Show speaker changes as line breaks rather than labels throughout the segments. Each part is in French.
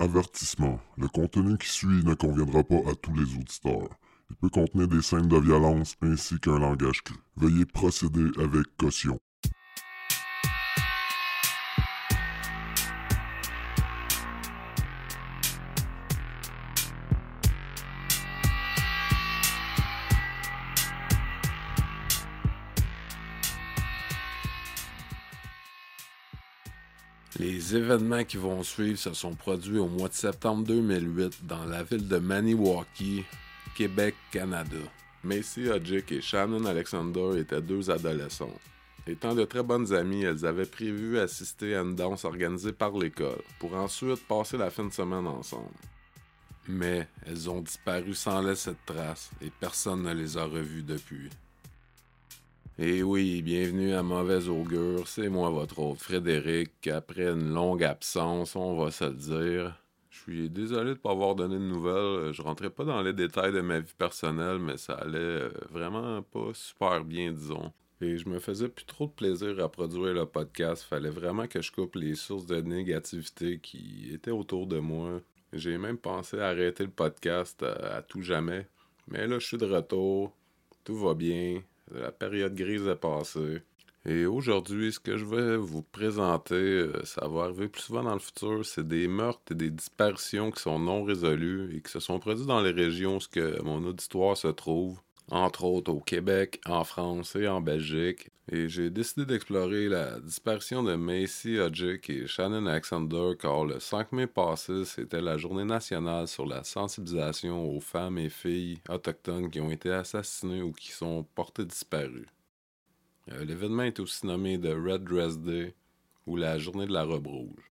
Avertissement. Le contenu qui suit ne conviendra pas à tous les auditeurs. Il peut contenir des scènes de violence ainsi qu'un langage cru. Veuillez procéder avec caution.
Les événements qui vont suivre se sont produits au mois de septembre 2008 dans la ville de Maniwaki, Québec, Canada. Macy Hodgick et Shannon Alexander étaient deux adolescentes. Étant de très bonnes amies, elles avaient prévu assister à une danse organisée par l'école, pour ensuite passer la fin de semaine ensemble. Mais elles ont disparu sans laisser de traces et personne ne les a revues depuis. Et oui, bienvenue à Mauvaise Augure, c'est moi votre hôte Frédéric. Après une longue absence, on va se le dire. Je suis désolé de ne pas avoir donné de nouvelles. Je rentrais pas dans les détails de ma vie personnelle, mais ça allait euh, vraiment pas super bien, disons. Et je me faisais plus trop de plaisir à produire le podcast. Fallait vraiment que je coupe les sources de négativité qui étaient autour de moi. J'ai même pensé arrêter le podcast à, à tout jamais. Mais là, je suis de retour. Tout va bien. La période grise est passée. Et aujourd'hui, ce que je vais vous présenter, euh, ça va arriver plus souvent dans le futur, c'est des meurtres et des disparitions qui sont non résolues et qui se sont produits dans les régions où mon auditoire se trouve entre autres au Québec, en France et en Belgique. Et j'ai décidé d'explorer la disparition de Macy Hodgick et Shannon Alexander car le 5 mai passé, c'était la journée nationale sur la sensibilisation aux femmes et filles autochtones qui ont été assassinées ou qui sont portées disparues. Euh, l'événement est aussi nommé The Red Dress Day ou la journée de la robe rouge.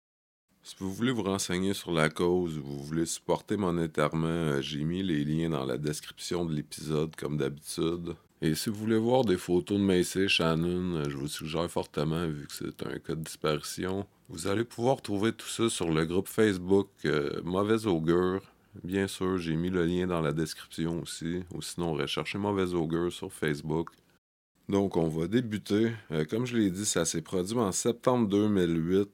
Si vous voulez vous renseigner sur la cause ou vous voulez supporter monétairement, euh, j'ai mis les liens dans la description de l'épisode comme d'habitude. Et si vous voulez voir des photos de Macy Shannon, euh, je vous suggère fortement vu que c'est un cas de disparition. Vous allez pouvoir trouver tout ça sur le groupe Facebook euh, Mauvaise Augure. Bien sûr, j'ai mis le lien dans la description aussi. Ou sinon, recherchez Mauvaise Augure sur Facebook. Donc, on va débuter. comme je l'ai dit, ça s'est produit en septembre 2008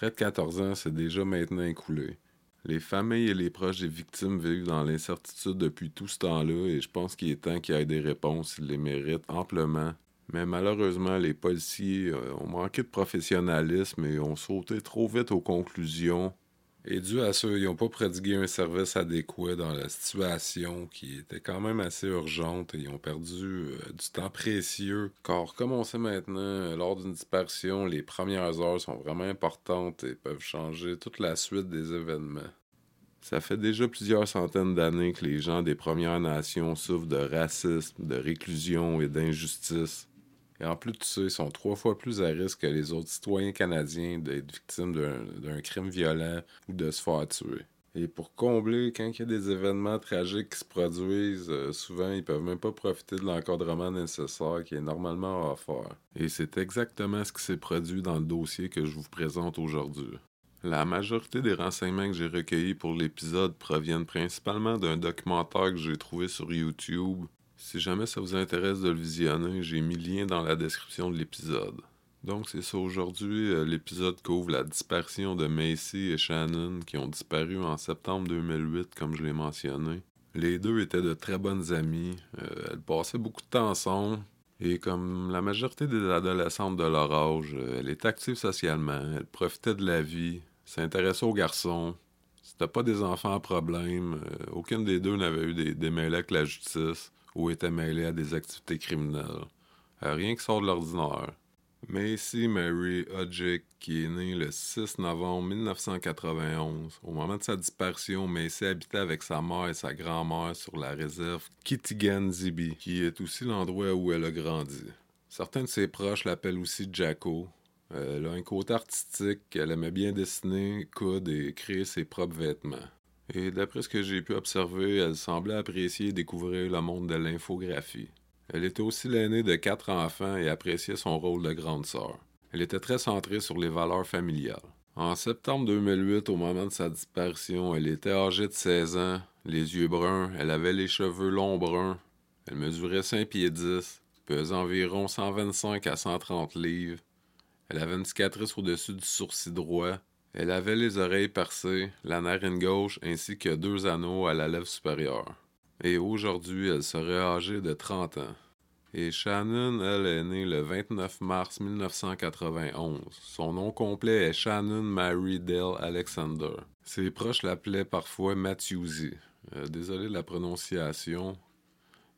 Près de 14 ans, c'est déjà maintenant écoulé. Les familles et les proches des victimes vivent dans l'incertitude depuis tout ce temps-là et je pense qu'il est temps qu'il y ait des réponses, ils les méritent amplement. Mais malheureusement, les policiers euh, ont manqué de professionnalisme et ont sauté trop vite aux conclusions et dû à ça, ils n'ont pas prodigué un service adéquat dans la situation qui était quand même assez urgente et ils ont perdu euh, du temps précieux. Car comme on sait maintenant, euh, lors d'une disparition, les premières heures sont vraiment importantes et peuvent changer toute la suite des événements. Ça fait déjà plusieurs centaines d'années que les gens des Premières Nations souffrent de racisme, de réclusion et d'injustice. Et en plus de ça, ils sont trois fois plus à risque que les autres citoyens canadiens d'être victimes d'un crime violent ou de se faire tuer. Et pour combler, quand il y a des événements tragiques qui se produisent, euh, souvent ils peuvent même pas profiter de l'encadrement nécessaire qui est normalement faire. Et c'est exactement ce qui s'est produit dans le dossier que je vous présente aujourd'hui. La majorité des renseignements que j'ai recueillis pour l'épisode proviennent principalement d'un documentaire que j'ai trouvé sur YouTube si jamais ça vous intéresse de le visionner, j'ai mis le lien dans la description de l'épisode. Donc c'est ça, aujourd'hui, euh, l'épisode couvre la disparition de Macy et Shannon qui ont disparu en septembre 2008, comme je l'ai mentionné. Les deux étaient de très bonnes amies, euh, elles passaient beaucoup de temps ensemble, et comme la majorité des adolescentes de leur âge, euh, elle est active socialement, elle profitait de la vie, s'intéressait aux garçons. C'était pas des enfants à problème, aucune des deux n'avait eu des démêlés avec la justice ou était mêlé à des activités criminelles. Euh, rien qui sort de l'ordinaire. Macy Mary Hodgick, qui est née le 6 novembre 1991. Au moment de sa disparition, Macy habitait avec sa mère et sa grand-mère sur la réserve Kitigan-Zibi, qui est aussi l'endroit où elle a grandi. Certains de ses proches l'appellent aussi Jacko. Elle a un côté artistique, elle aimait bien dessiner, coudre et créer ses propres vêtements. Et d'après ce que j'ai pu observer, elle semblait apprécier et découvrir le monde de l'infographie. Elle était aussi l'aînée de quatre enfants et appréciait son rôle de grande sœur. Elle était très centrée sur les valeurs familiales. En septembre 2008, au moment de sa disparition, elle était âgée de 16 ans, les yeux bruns, elle avait les cheveux longs bruns, elle mesurait 5 pieds 10, pesait environ 125 à 130 livres. Elle avait une cicatrice au-dessus du sourcil droit, Elle avait les oreilles percées, la narine gauche ainsi que deux anneaux à la lèvre supérieure. Et aujourd'hui, elle serait âgée de 30 ans. Et Shannon, elle, est née le 29 mars 1991. Son nom complet est Shannon Mary Dale Alexander. Ses proches l'appelaient parfois Matthewsy. Euh, désolé de la prononciation.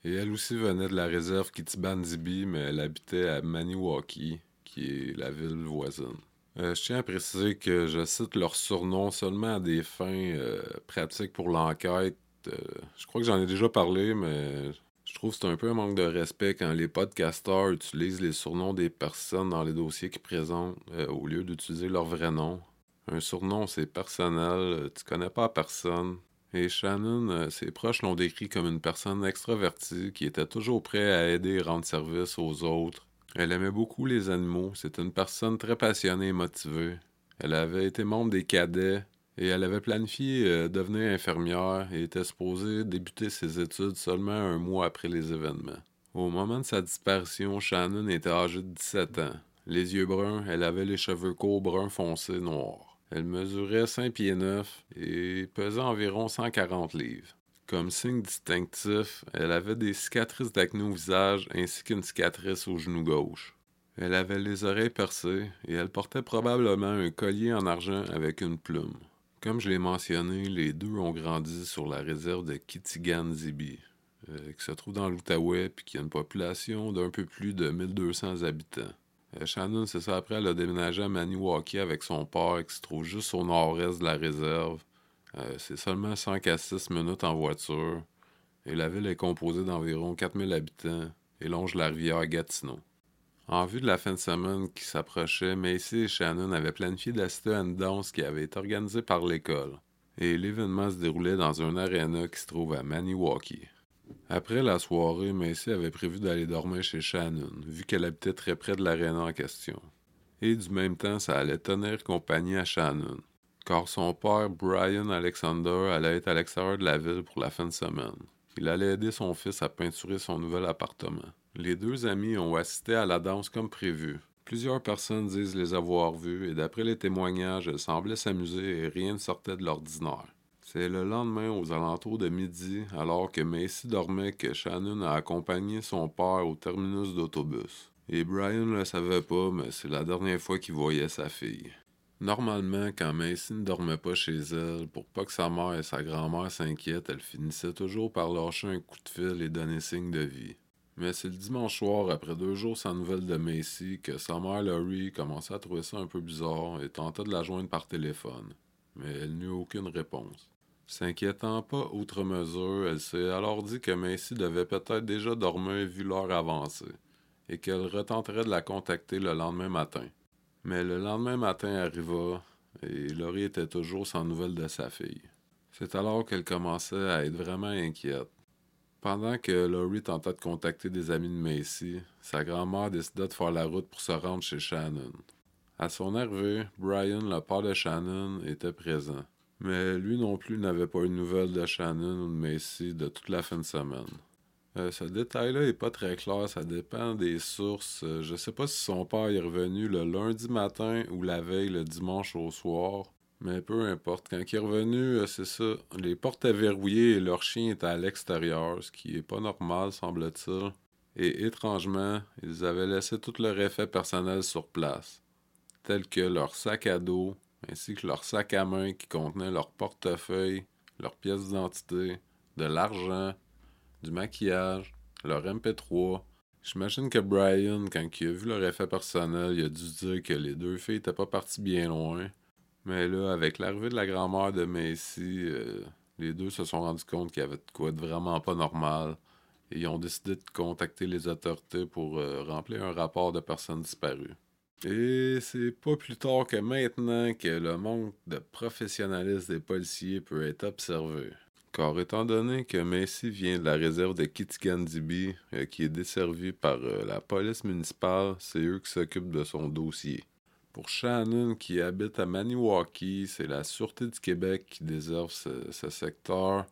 Et elle aussi venait de la réserve Kitiban-Zibi, mais elle habitait à Maniwaki, qui est la ville voisine. Euh, je tiens à préciser que je cite leur surnom seulement à des fins euh, pratiques pour l'enquête. je crois que j'en ai déjà parlé, mais je trouve que c'est un peu un manque de respect quand les podcasteurs utilisent les surnoms des personnes dans les dossiers qu'ils présentent au lieu d'utiliser leur vrai nom. Un surnom, c'est personnel, tu connais pas personne, et Shannon, euh, ses proches l'ont décrit comme une personne extravertie qui était toujours prête à aider et rendre service aux autres. Elle aimait beaucoup les animaux, c'était une personne très passionnée et motivée. Elle avait été membre des cadets et elle avait planifié euh, devenir infirmière et était supposée débuter ses études seulement un mois après les événements. Au moment de sa disparition, Shannon était âgée de 17 ans. Les yeux bruns, elle avait les cheveux courts bruns foncés noirs. Elle mesurait 5 pieds 9 et pesait environ 140 livres. Comme signe distinctif, elle avait des cicatrices d'acné au visage ainsi qu'une cicatrice au genou gauche. Elle avait les oreilles percées et elle portait probablement un collier en argent avec une plume. Comme je l'ai mentionné, les deux ont grandi sur la réserve de Kitigan-Zibi, euh, qui se trouve dans l'Outaouais et qui a une population d'un peu plus de 1200 habitants. Euh, Shannon, c'est ça, après, elle a déménagé à Maniwaki avec son père qui se trouve juste au nord-est de la réserve. Euh, c'est seulement 5 à 6 minutes en voiture. Et la ville est composée d'environ 4000 habitants et longe la rivière Gatineau. En vue de la fin de semaine qui s'approchait, Macy et Shannon avaient planifié d'assister à une danse qui avait été organisée par l'école. Et l'événement se déroulait dans un aréna qui se trouve à Maniwaki. Après la soirée, Macy avait prévu d'aller dormir chez Shannon, vu qu'elle habitait très près de l'aréna en question. Et du même temps, ça allait tenir compagnie à Shannon, car son père, Brian Alexander, allait être à l'extérieur de la ville pour la fin de semaine. Il allait aider son fils à peinturer son nouvel appartement. Les deux amis ont assisté à la danse comme prévu. Plusieurs personnes disent les avoir vus et d'après les témoignages, elles semblaient s'amuser et rien ne sortait de l'ordinaire. C'est le lendemain aux alentours de midi, alors que Macy dormait, que Shannon a accompagné son père au terminus d'autobus. Et Brian ne le savait pas, mais c'est la dernière fois qu'il voyait sa fille. Normalement, quand Macy ne dormait pas chez elle, pour pas que sa mère et sa grand-mère s'inquiètent, elle finissait toujours par lâcher un coup de fil et donner signe de vie. Mais c'est le dimanche soir, après deux jours sans nouvelles de Macy, que sa mère Laurie commençait à trouver ça un peu bizarre et tenta de la joindre par téléphone. Mais elle n'eut aucune réponse. S'inquiétant pas outre mesure, elle s'est alors dit que Macy devait peut-être déjà dormir vu l'heure avancée, et qu'elle retenterait de la contacter le lendemain matin. Mais le lendemain matin arriva, et Laurie était toujours sans nouvelles de sa fille. C'est alors qu'elle commençait à être vraiment inquiète. Pendant que Laurie tentait de contacter des amis de Macy, sa grand-mère décida de faire la route pour se rendre chez Shannon. À son arrivée, Brian, le père de Shannon, était présent. Mais lui non plus n'avait pas une nouvelle de Shannon ou de Macy de toute la fin de semaine. Euh, ce détail-là est pas très clair, ça dépend des sources. Euh, je sais pas si son père est revenu le lundi matin ou la veille le dimanche au soir. Mais peu importe. Quand il est revenu, euh, c'est ça. Les portes étaient verrouillées et leur chien était à l'extérieur, ce qui est pas normal, semble-t-il. Et étrangement, ils avaient laissé tout leur effet personnel sur place, tel que leur sac à dos, ainsi que leur sac à main qui contenait leur portefeuille, leurs pièces d'identité, de l'argent, du maquillage, leur MP3. J'imagine que Brian, quand il a vu leur effet personnel, il a dû dire que les deux filles n'étaient pas parties bien loin. Mais là, avec l'arrivée de la grand-mère de Macy, euh, les deux se sont rendus compte qu'il y avait de quoi de vraiment pas normal. Et ils ont décidé de contacter les autorités pour euh, remplir un rapport de personnes disparues. Et c'est pas plus tard que maintenant que le manque de professionnalisme des policiers peut être observé. Car étant donné que Macy vient de la réserve de Kitigan-Dibi, euh, qui est desservie par euh, la police municipale, c'est eux qui s'occupent de son dossier. Pour Shannon, qui habite à Maniwaki, c'est la Sûreté du Québec qui déserve ce, secteur.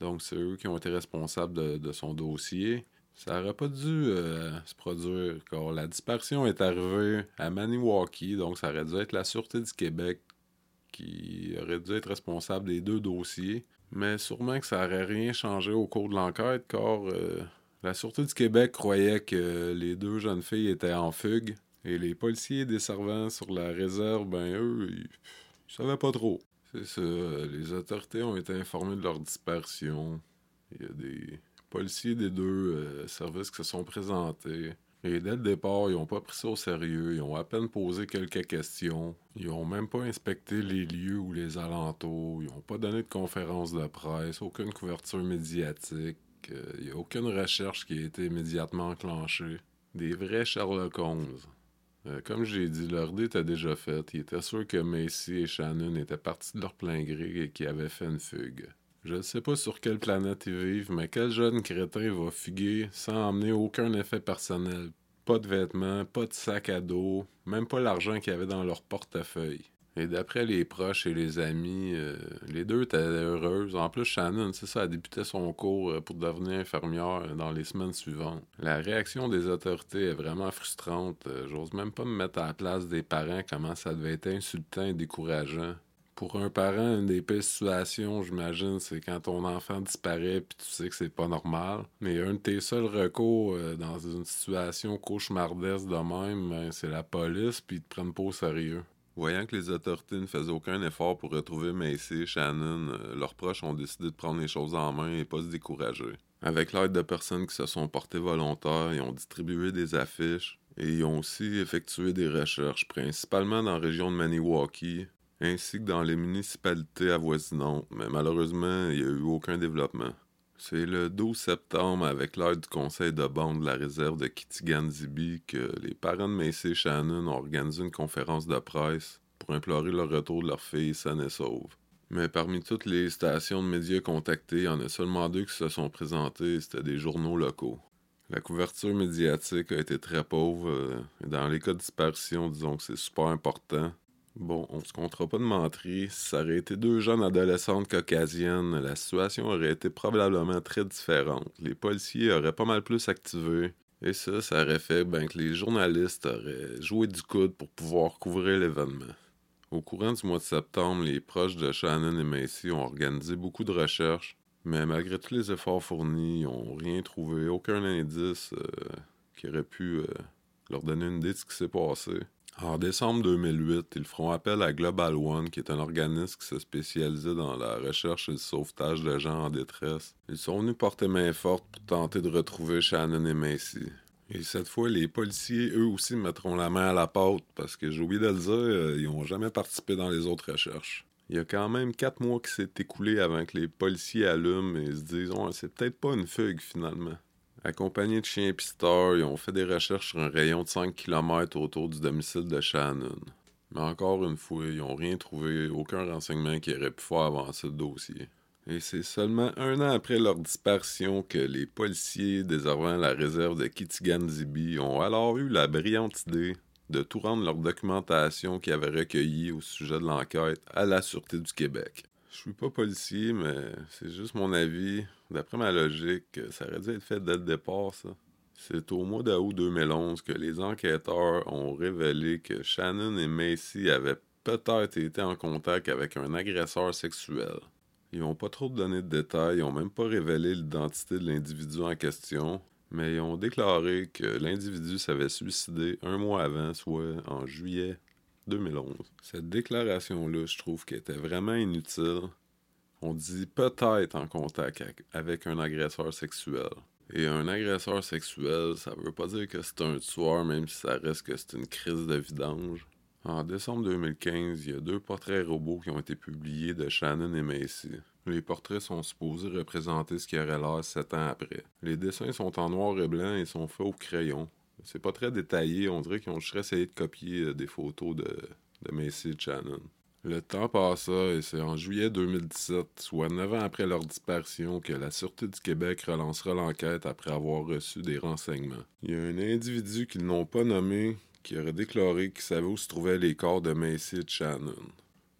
Donc, c'est eux qui ont été responsables de son dossier. Ça n'aurait pas dû euh, se produire, car la disparition est arrivée à Maniwaki, donc ça aurait dû être la Sûreté du Québec qui aurait dû être responsable des deux dossiers. Mais sûrement que ça n'aurait rien changé au cours de l'enquête, car euh, la Sûreté du Québec croyait que les deux jeunes filles étaient en fugue. Et les policiers desservant sur la réserve, ben eux, ils, ils savaient pas trop. C'est ça, les autorités ont été informées de leur disparition. Il y a des policiers des deux euh, services qui se sont présentés. Et dès le départ, ils n'ont pas pris ça au sérieux. Ils ont à peine posé quelques questions. Ils n'ont même pas inspecté les lieux ou les alentours. Ils n'ont pas donné de conférence de presse, aucune couverture médiatique. Euh, Il n'y a aucune recherche qui a été immédiatement enclenchée. Des vrais Sherlock Holmes. Euh, comme j'ai dit, leur dé était déjà faite. Ils étaient sûrs que Macy et Shannon étaient partis de leur plein gré et qu'ils avaient fait une fugue. Je ne sais pas sur quelle planète ils vivent, mais quel jeune crétin va fuguer sans emmener aucun effet personnel? Pas de vêtements, pas de sac à dos, même pas l'argent qu'il y avait dans leur portefeuille. Et d'après les proches et les amis, euh, les deux étaient heureuses. En plus, Shannon, c'est ça, elle débutait son cours euh, pour devenir infirmière dans les semaines suivantes. La réaction des autorités est vraiment frustrante. Euh, J'ose même pas me mettre à la place des parents comment ça devait être insultant et décourageant. Pour un parent, une des pires situations, j'imagine, c'est quand ton enfant disparaît puis tu sais que c'est pas normal. Mais un de tes seuls recours euh, dans une situation cauchemardesque de même, ben, c'est la police puis ils te prennent pas au sérieux. Voyant que les autorités ne faisaient aucun effort pour retrouver Macy Shannon, euh, leurs proches ont décidé de prendre les choses en main et pas se décourager. Avec l'aide de personnes qui se sont portées volontaires, ils ont distribué des affiches et ils ont aussi effectué des recherches, principalement dans la région de Maniwaki, ainsi que dans les municipalités avoisinantes, mais malheureusement, il n'y a eu aucun développement. C'est le 12 septembre, avec l'aide du conseil de bande de la réserve de Kitigan-Zibi, que les parents de Macy Shannon ont organisé une conférence de presse pour implorer le retour de leur fille saine et sauve. Mais parmi toutes les stations de médias contactées, il y en a seulement deux qui se sont présentées, c'était des journaux locaux. La couverture médiatique a été très pauvre, euh, et dans les cas de disparition, disons que c'est super important. Bon, on se comptera pas de mentir, si ça aurait été deux jeunes adolescentes caucasiennes, la situation aurait été probablement très différente. Les policiers auraient pas mal plus activé, et ça, ça aurait fait ben, que les journalistes auraient joué du coude pour pouvoir couvrir l'événement. Au courant du mois de septembre, les proches de Shannon et Macy ont organisé beaucoup de recherches, mais malgré tous les efforts fournis, ils n'ont rien trouvé, aucun indice euh, qui aurait pu euh, leur donner une idée de ce qui s'est passé. En décembre 2008, ils feront appel à Global One, qui est un organisme qui se spécialisait dans la recherche et le sauvetage de gens en détresse. Ils sont venus porter main forte pour tenter de retrouver Shannon et Macy. Et cette fois, les policiers, eux aussi, mettront la main à la pâte, parce que j'ai oublié de le dire, euh, ils n'ont jamais participé dans les autres recherches. Il y a quand même quatre mois qui s'est écoulé avant que les policiers allument et se disent Ouais, c'est peut-être pas une fugue finalement. Accompagnés de chiens pisteurs, ils ont fait des recherches sur un rayon de 5 km autour du domicile de Shannon. Mais encore une fois, ils n'ont rien trouvé, aucun renseignement qui aurait pu faire avancer le dossier. Et c'est seulement un an après leur disparition que les policiers déservant la réserve de Kitigan-Zibi ont alors eu la brillante idée de tout rendre leur documentation qu'ils avaient recueillie au sujet de l'enquête à la Sûreté du Québec. Je suis pas policier, mais c'est juste mon avis. D'après ma logique, ça aurait dû être fait dès le départ, ça. C'est au mois d'août 2011 que les enquêteurs ont révélé que Shannon et Macy avaient peut-être été en contact avec un agresseur sexuel. Ils n'ont pas trop donné de détails, ils n'ont même pas révélé l'identité de l'individu en question, mais ils ont déclaré que l'individu s'avait suicidé un mois avant, soit en juillet 2011. Cette déclaration-là, je trouve qu'elle était vraiment inutile. On dit peut-être en contact avec- un agresseur sexuel. Et un agresseur sexuel, ça veut pas dire que c'est un tueur, même si ça reste que c'est une crise de vidange. En décembre 2015, il y a deux portraits robots qui ont été publiés de Shannon et Macy. Les portraits sont supposés représenter ce qui aurait l'air sept ans après. Les dessins sont en noir et blanc et sont faits au crayon. C'est pas très détaillé, on dirait qu'ils ont juste essayé de copier euh, des photos de, de Macy et Shannon. Le temps passa et c'est en juillet 2017, soit neuf ans après leur disparition, que la Sûreté du Québec relancera l'enquête après avoir reçu des renseignements. Il y a un individu qu'ils n'ont pas nommé qui aurait déclaré qu'il savait où se trouvaient les corps de Macy et Shannon.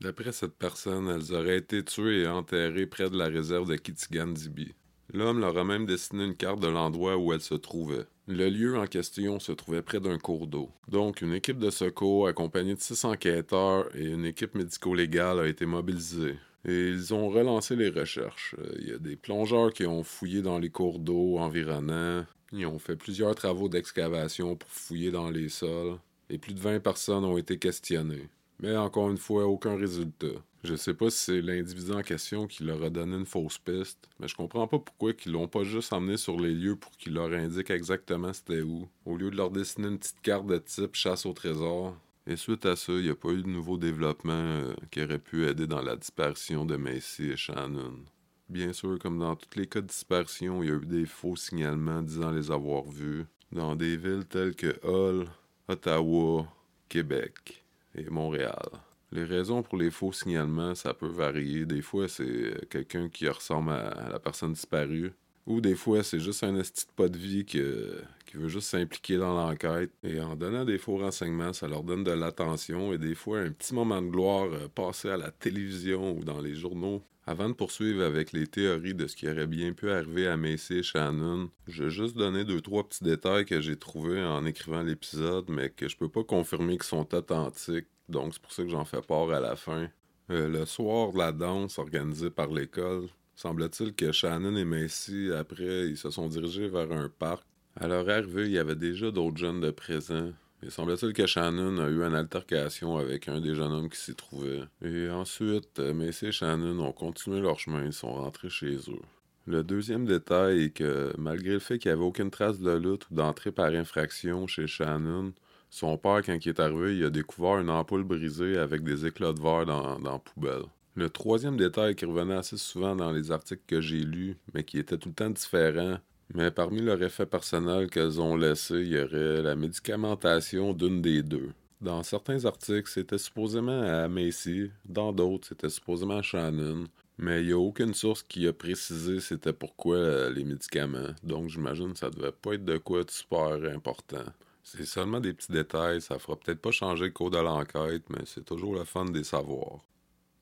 D'après cette personne, elles auraient été tuées et enterrées près de la réserve de Kitigan-Zibi. L'homme leur a même dessiné une carte de l'endroit où elles se trouvaient. Le lieu en question se trouvait près d'un cours d'eau. Donc, une équipe de secours accompagnée de six enquêteurs et une équipe médico-légale a été mobilisée. Et ils ont relancé les recherches. Euh, il y a des plongeurs qui ont fouillé dans les cours d'eau environnants. Ils ont fait plusieurs travaux d'excavation pour fouiller dans les sols. Et plus de 20 personnes ont été questionnées. Mais encore une fois, aucun résultat. Je sais pas si c'est l'individu en question qui leur a donné une fausse piste, mais je comprends pas pourquoi ils l'ont pas juste emmené sur les lieux pour qu'ils leur indiquent exactement c'était où, au lieu de leur dessiner une petite carte de type chasse au trésor. Et suite à ça, il n'y a pas eu de nouveau développement euh, qui aurait pu aider dans la disparition de Macy et Shannon. Bien sûr, comme dans tous les cas de disparition, il y a eu des faux signalements disant les avoir vus dans des villes telles que Hull, Ottawa, Québec et Montréal. Les raisons pour les faux signalements, ça peut varier. Des fois, c'est euh, quelqu'un qui ressemble à la personne disparue. Ou des fois, c'est juste un esti de pas de vie qui veut juste s'impliquer dans l'enquête. Et en donnant des faux renseignements, ça leur donne de l'attention et des fois un petit moment de gloire euh, passé à la télévision ou dans les journaux. Avant de poursuivre avec les théories de ce qui aurait bien pu arriver à Macy et Shannon, je vais juste donner deux trois petits détails que j'ai trouvés en écrivant l'épisode, mais que je peux pas confirmer qu'ils sont authentiques donc c'est pour ça que j'en fais part à la fin. Euh, le soir de la danse organisée par l'école, semble-t-il que Shannon et Macy, après, ils se sont dirigés vers un parc. À leur arrivée, il y avait déjà d'autres jeunes de présent. Il semble-t-il que Shannon a eu une altercation avec un des jeunes hommes qui s'y trouvait. Et ensuite, Macy et Shannon ont continué leur chemin et sont rentrés chez eux. Le deuxième détail est que, malgré le fait qu'il n'y avait aucune trace de lutte ou d'entrée par infraction chez Shannon, son père, quand il est arrivé, il a découvert une ampoule brisée avec des éclats de verre dans, dans la poubelle. Le troisième détail qui revenait assez souvent dans les articles que j'ai lus, mais qui était tout le temps différent, mais parmi leurs effets personnels qu'elles ont laissés, il y aurait la médicamentation d'une des deux. Dans certains articles, c'était supposément à Macy, dans d'autres, c'était supposément à Shannon, mais il n'y a aucune source qui a précisé c'était pourquoi euh, les médicaments, donc j'imagine que ça devait pas être de quoi de super important. C'est seulement des petits détails, ça fera peut-être pas changer le cours de l'enquête, mais c'est toujours le fun des savoirs.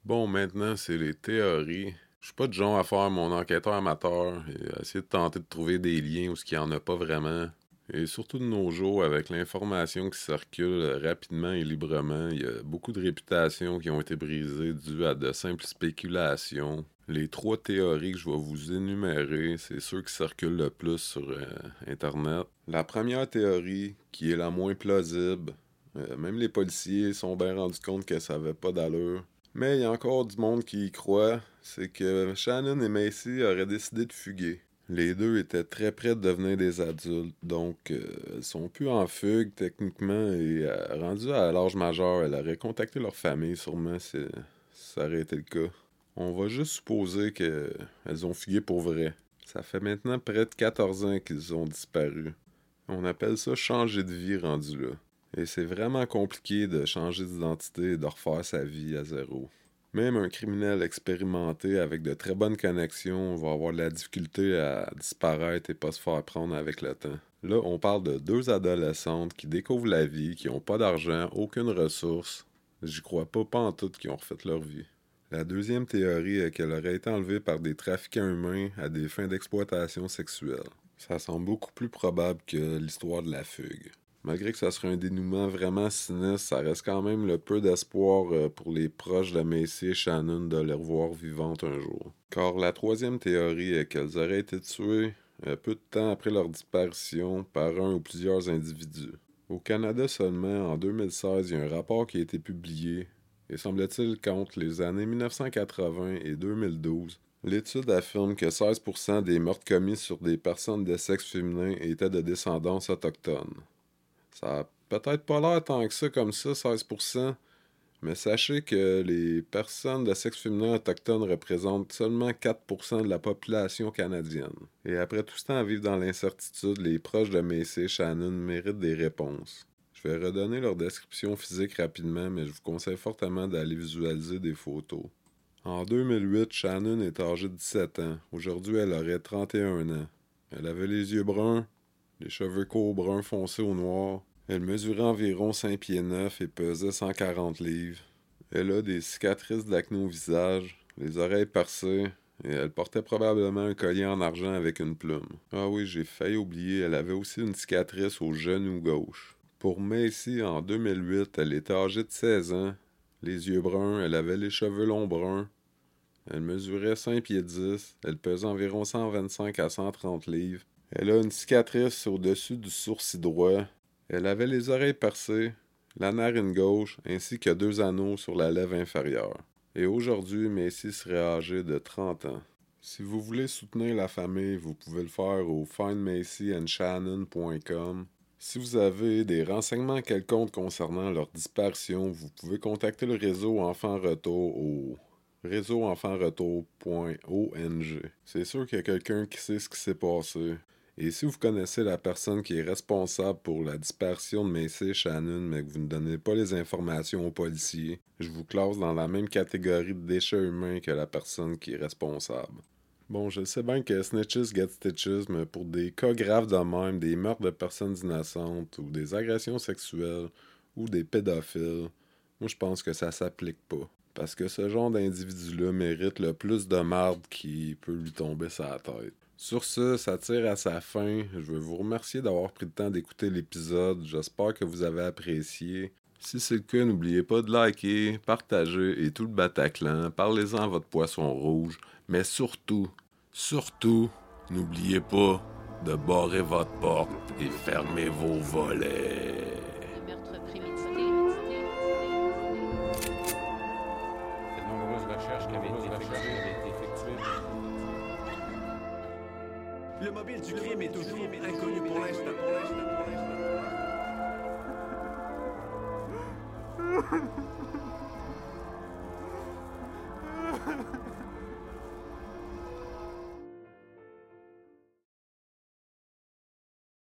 Bon, maintenant, c'est les théories. Je suis pas de genre à faire mon enquêteur amateur et à essayer de tenter de trouver des liens où ce qu'il n'y en a pas vraiment. Et surtout de nos jours, avec l'information qui circule rapidement et librement, il y a beaucoup de réputations qui ont été brisées dues à de simples spéculations. Les trois théories que je vais vous énumérer, c'est ceux qui circulent le plus sur euh, Internet. La première théorie, qui est la moins plausible, euh, même les policiers sont bien rendus compte que ça n'avait pas d'allure. Mais il y a encore du monde qui y croit, c'est que Shannon et Macy auraient décidé de fuguer. Les deux étaient très près de devenir des adultes, donc euh, elles sont plus en fugue techniquement et euh, rendues à l'âge majeur, elles auraient contacté leur famille sûrement si ça aurait été le cas. On va juste supposer qu'elles ont fugué pour vrai. Ça fait maintenant près de 14 ans qu'ils ont disparu. On appelle ça changer de vie rendu là. Et c'est vraiment compliqué de changer d'identité et de refaire sa vie à zéro. Même un criminel expérimenté avec de très bonnes connexions va avoir de la difficulté à disparaître et pas se faire prendre avec le temps. Là, on parle de deux adolescentes qui découvrent la vie, qui n'ont pas d'argent, aucune ressource. J'y crois pas, pas en tout, qui ont refait leur vie. La deuxième théorie est qu'elle aurait été enlevée par des trafiquants humains à des fins d'exploitation sexuelle. Ça semble beaucoup plus probable que l'histoire de la fugue. Malgré que ça serait un dénouement vraiment sinistre, ça reste quand même le peu d'espoir euh, pour les proches de Macy et Shannon de les revoir vivantes un jour. Car la troisième théorie est qu'elles auraient été tuées euh, peu de temps après leur disparition par un ou plusieurs individus. Au Canada seulement, en 2016, il y a un rapport qui a été publié, et semble-t-il qu'entre les années 1980 et 2012, l'étude affirme que 16% des meurtres commis sur des personnes de sexe féminin étaient de descendance autochtone. Ça a peut-être pas l'air tant que ça comme ça, 16%, mais sachez que les personnes de sexe féminin autochtone représentent seulement 4% de la population canadienne. Et après tout ce temps à vivre dans l'incertitude, les proches de Macy Shannon méritent des réponses. Je vais redonner leur description physique rapidement, mais je vous conseille fortement d'aller visualiser des photos. En 2008, Shannon est âgée de 17 ans. Aujourd'hui, elle aurait 31 ans. Elle avait les yeux bruns, les cheveux courts bruns foncés au noir. Elle mesurait environ 5 pieds 9 et pesait 140 livres. Elle a des cicatrices d'acné au visage, les oreilles percées, et elle portait probablement un collier en argent avec une plume. Ah oui, j'ai failli oublier, elle avait aussi une cicatrice au genou gauche. Pour Macy, en 2008, elle était âgée de 16 ans, les yeux bruns, elle avait les cheveux longs bruns. Elle mesurait 5 pieds 10, elle pesait environ 125 à 130 livres. Elle a une cicatrice au-dessus du sourcil droit. Elle avait les oreilles percées, la narine gauche ainsi que deux anneaux sur la lèvre inférieure. Et aujourd'hui, Macy serait âgée de 30 ans. Si vous voulez soutenir la famille, vous pouvez le faire au findmacyandshannon.com. Si vous avez des renseignements quelconques concernant leur disparition, vous pouvez contacter le réseau Enfants Retour au réseauenfantsretour.ong. C'est sûr qu'il y a quelqu'un qui sait ce qui s'est passé. Et si vous connaissez la personne qui est responsable pour la disparition de Macy Shannon, mais que vous ne donnez pas les informations aux policiers, je vous classe dans la même catégorie de déchets humains que la personne qui est responsable. Bon, je sais bien que snitches get stitches, mais pour des cas graves de même, des meurtres de personnes innocentes, ou des agressions sexuelles, ou des pédophiles, moi je pense que ça s'applique pas. Parce que ce genre d'individu-là mérite le plus de marde qui peut lui tomber sur la tête. Sur ce, ça tire à sa fin. Je veux vous remercier d'avoir pris le temps d'écouter l'épisode. J'espère que vous avez apprécié. Si c'est le cas, n'oubliez pas de liker, partager et tout le Bataclan. Parlez-en à votre poisson rouge. Mais surtout, surtout, n'oubliez pas de barrer votre porte et fermer vos volets.
Le mobile du crime est toujours inconnu pour l'instant. Pour l'instant, pour l'instant.